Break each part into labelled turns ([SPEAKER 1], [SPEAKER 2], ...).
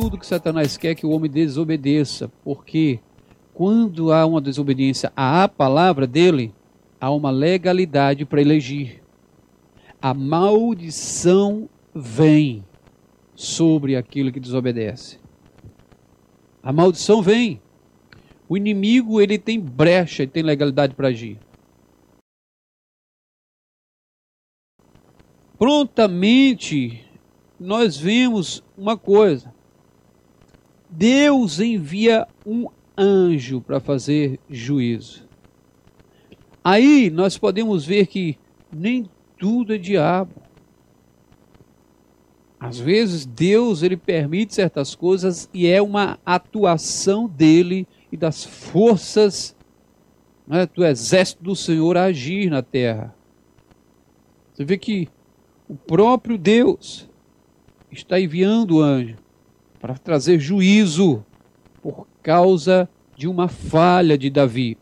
[SPEAKER 1] tudo que Satanás quer que o homem desobedeça, porque quando há uma desobediência à palavra dele, há uma legalidade para elegir. A maldição vem sobre aquilo que desobedece. A maldição vem. O inimigo ele tem brecha, ele tem legalidade para agir. Prontamente nós vemos uma coisa. Deus envia um anjo para fazer juízo. Aí nós podemos ver que nem tudo é diabo. Às vezes Deus ele permite certas coisas e é uma atuação dele e das forças né, do exército do Senhor agir na terra. Você vê que o próprio Deus está enviando o anjo para trazer juízo por causa de uma falha de Davi.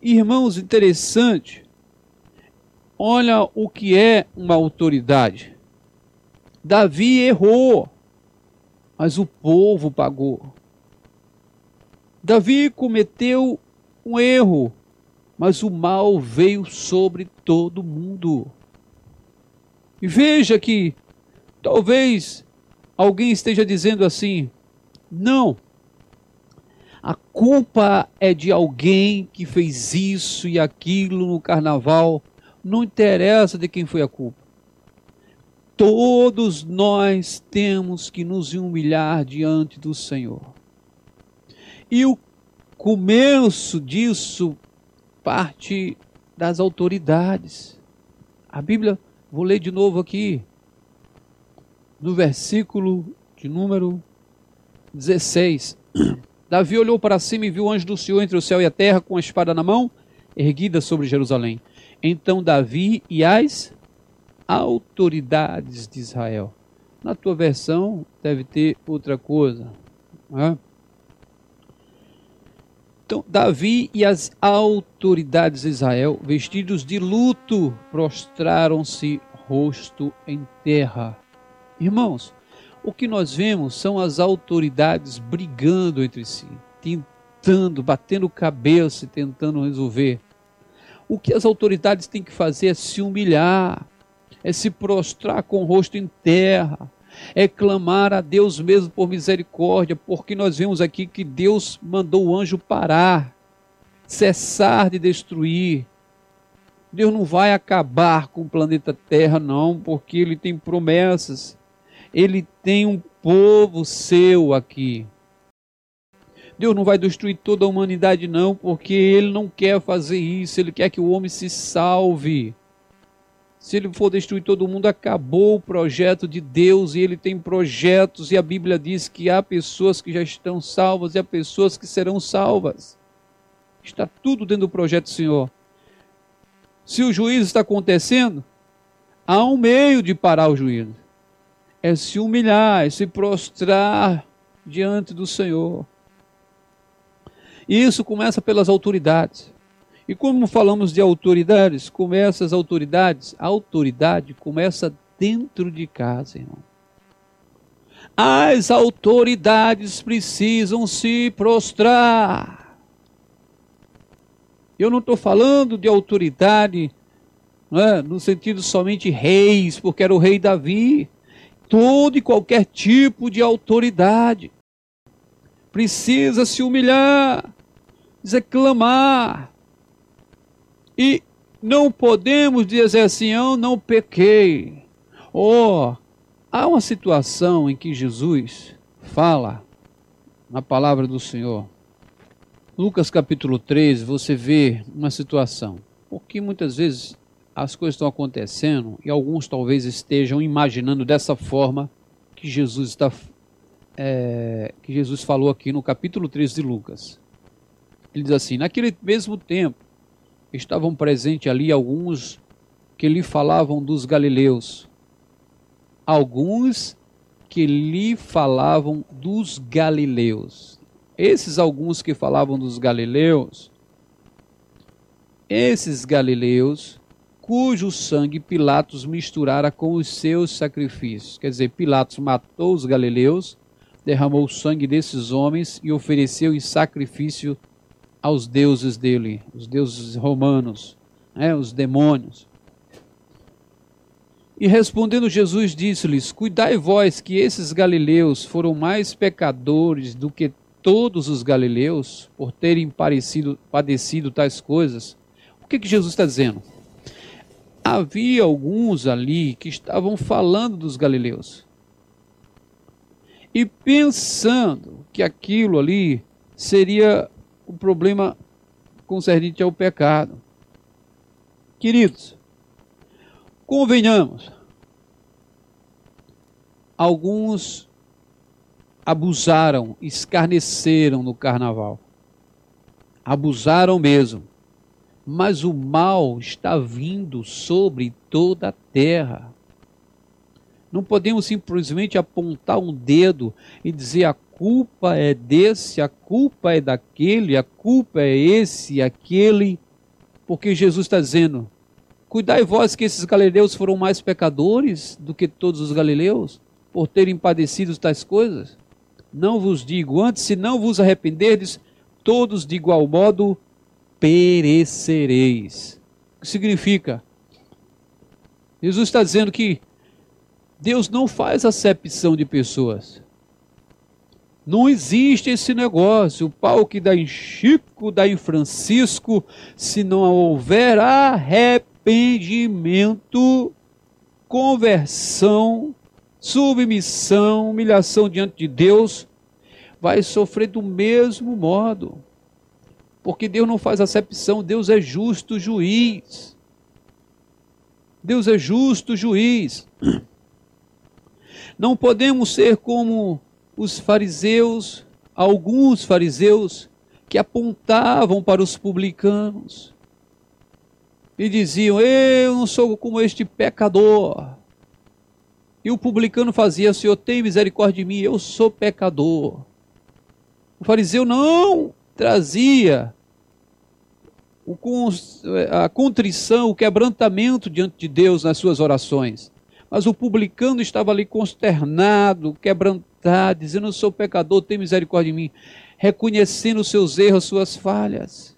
[SPEAKER 1] Irmãos, interessante, olha o que é uma autoridade. Davi errou, mas o povo pagou. Davi cometeu um erro, mas o mal veio sobre todo mundo. E veja que talvez alguém esteja dizendo assim: não, a culpa é de alguém que fez isso e aquilo no carnaval. Não interessa de quem foi a culpa. Todos nós temos que nos humilhar diante do Senhor. E o começo disso parte das autoridades. A Bíblia, vou ler de novo aqui, no versículo de número 16. Davi olhou para cima e viu o anjo do Senhor entre o céu e a terra com a espada na mão, erguida sobre Jerusalém. Então Davi e as autoridades de Israel. Na tua versão deve ter outra coisa. É? Então, Davi e as autoridades de Israel, vestidos de luto, prostraram-se rosto em terra. Irmãos, o que nós vemos são as autoridades brigando entre si, tentando, batendo cabeça tentando resolver. O que as autoridades têm que fazer é se humilhar, é se prostrar com o rosto em terra, é clamar a Deus mesmo por misericórdia, porque nós vemos aqui que Deus mandou o anjo parar, cessar de destruir. Deus não vai acabar com o planeta Terra, não, porque Ele tem promessas. Ele tem um povo seu aqui. Deus não vai destruir toda a humanidade, não, porque Ele não quer fazer isso. Ele quer que o homem se salve. Se ele for destruir todo mundo, acabou o projeto de Deus e ele tem projetos, e a Bíblia diz que há pessoas que já estão salvas e há pessoas que serão salvas. Está tudo dentro do projeto do Senhor. Se o juízo está acontecendo, há um meio de parar o juízo. É se humilhar, é se prostrar diante do Senhor. E isso começa pelas autoridades. E como falamos de autoridades, começa as autoridades, a autoridade começa dentro de casa, irmão. As autoridades precisam se prostrar. Eu não estou falando de autoridade é, no sentido somente reis, porque era o rei Davi. Todo e qualquer tipo de autoridade precisa se humilhar, reclamar, e não podemos dizer assim, eu não pequei. Oh, há uma situação em que Jesus fala na palavra do Senhor. Lucas capítulo 13, você vê uma situação. Porque muitas vezes as coisas estão acontecendo e alguns talvez estejam imaginando dessa forma que Jesus está é, que Jesus falou aqui no capítulo 13 de Lucas. Ele diz assim: Naquele mesmo tempo, estavam presentes ali alguns que lhe falavam dos galileus. Alguns que lhe falavam dos galileus. Esses alguns que falavam dos galileus, esses galileus cujo sangue Pilatos misturara com os seus sacrifícios. Quer dizer, Pilatos matou os galileus, derramou o sangue desses homens e ofereceu em sacrifício aos deuses dele, os deuses romanos, né, os demônios. E respondendo Jesus disse-lhes: Cuidai vós que esses galileus foram mais pecadores do que todos os galileus por terem parecido, padecido tais coisas. O que, que Jesus está dizendo? Havia alguns ali que estavam falando dos galileus. E pensando que aquilo ali seria o problema concernente ao pecado. Queridos, convenhamos, alguns abusaram, escarneceram no carnaval. Abusaram mesmo. Mas o mal está vindo sobre toda a terra. Não podemos simplesmente apontar um dedo e dizer a culpa é desse, a culpa é daquele, a culpa é esse, aquele, porque Jesus está dizendo: Cuidai vós que esses galileus foram mais pecadores do que todos os galileus, por terem padecido tais coisas. Não vos digo antes, se não vos arrependerdes, todos de igual modo perecereis. O que significa? Jesus está dizendo que Deus não faz acepção de pessoas. Não existe esse negócio. O pau que dá em Chico, dá em Francisco, se não houver arrependimento, conversão, submissão, humilhação diante de Deus, vai sofrer do mesmo modo. Porque Deus não faz acepção, Deus é justo juiz. Deus é justo juiz. Não podemos ser como os fariseus, alguns fariseus, que apontavam para os publicanos e diziam: Eu não sou como este pecador. E o publicano fazia: Senhor, tem misericórdia de mim, eu sou pecador. O fariseu não trazia a contrição, o quebrantamento diante de Deus nas suas orações. Mas o publicano estava ali consternado, quebrantado, dizendo: Eu sou pecador, tem misericórdia de mim, reconhecendo os seus erros, suas falhas.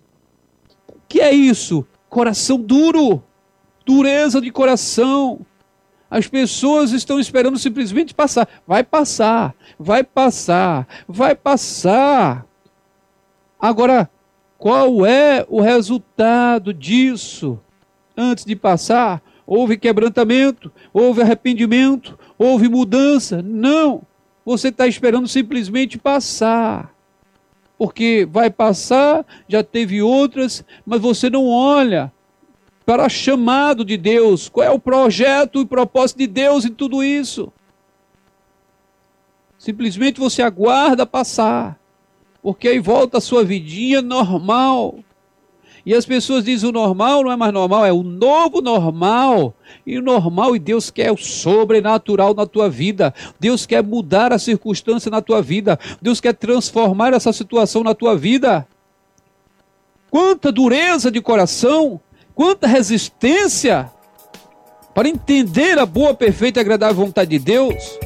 [SPEAKER 1] Que é isso? Coração duro, dureza de coração. As pessoas estão esperando simplesmente passar. Vai passar, vai passar, vai passar. Agora, qual é o resultado disso? Antes de passar, houve quebrantamento, houve arrependimento, houve mudança. Não. Você está esperando simplesmente passar. Porque vai passar, já teve outras, mas você não olha para o chamado de Deus. Qual é o projeto e propósito de Deus em tudo isso? Simplesmente você aguarda passar, porque aí volta a sua vidinha normal. E as pessoas dizem o normal não é mais normal, é o novo normal. E o normal, e Deus quer o sobrenatural na tua vida. Deus quer mudar a circunstância na tua vida. Deus quer transformar essa situação na tua vida. Quanta dureza de coração quanta resistência para entender a boa, perfeita e agradável vontade de Deus.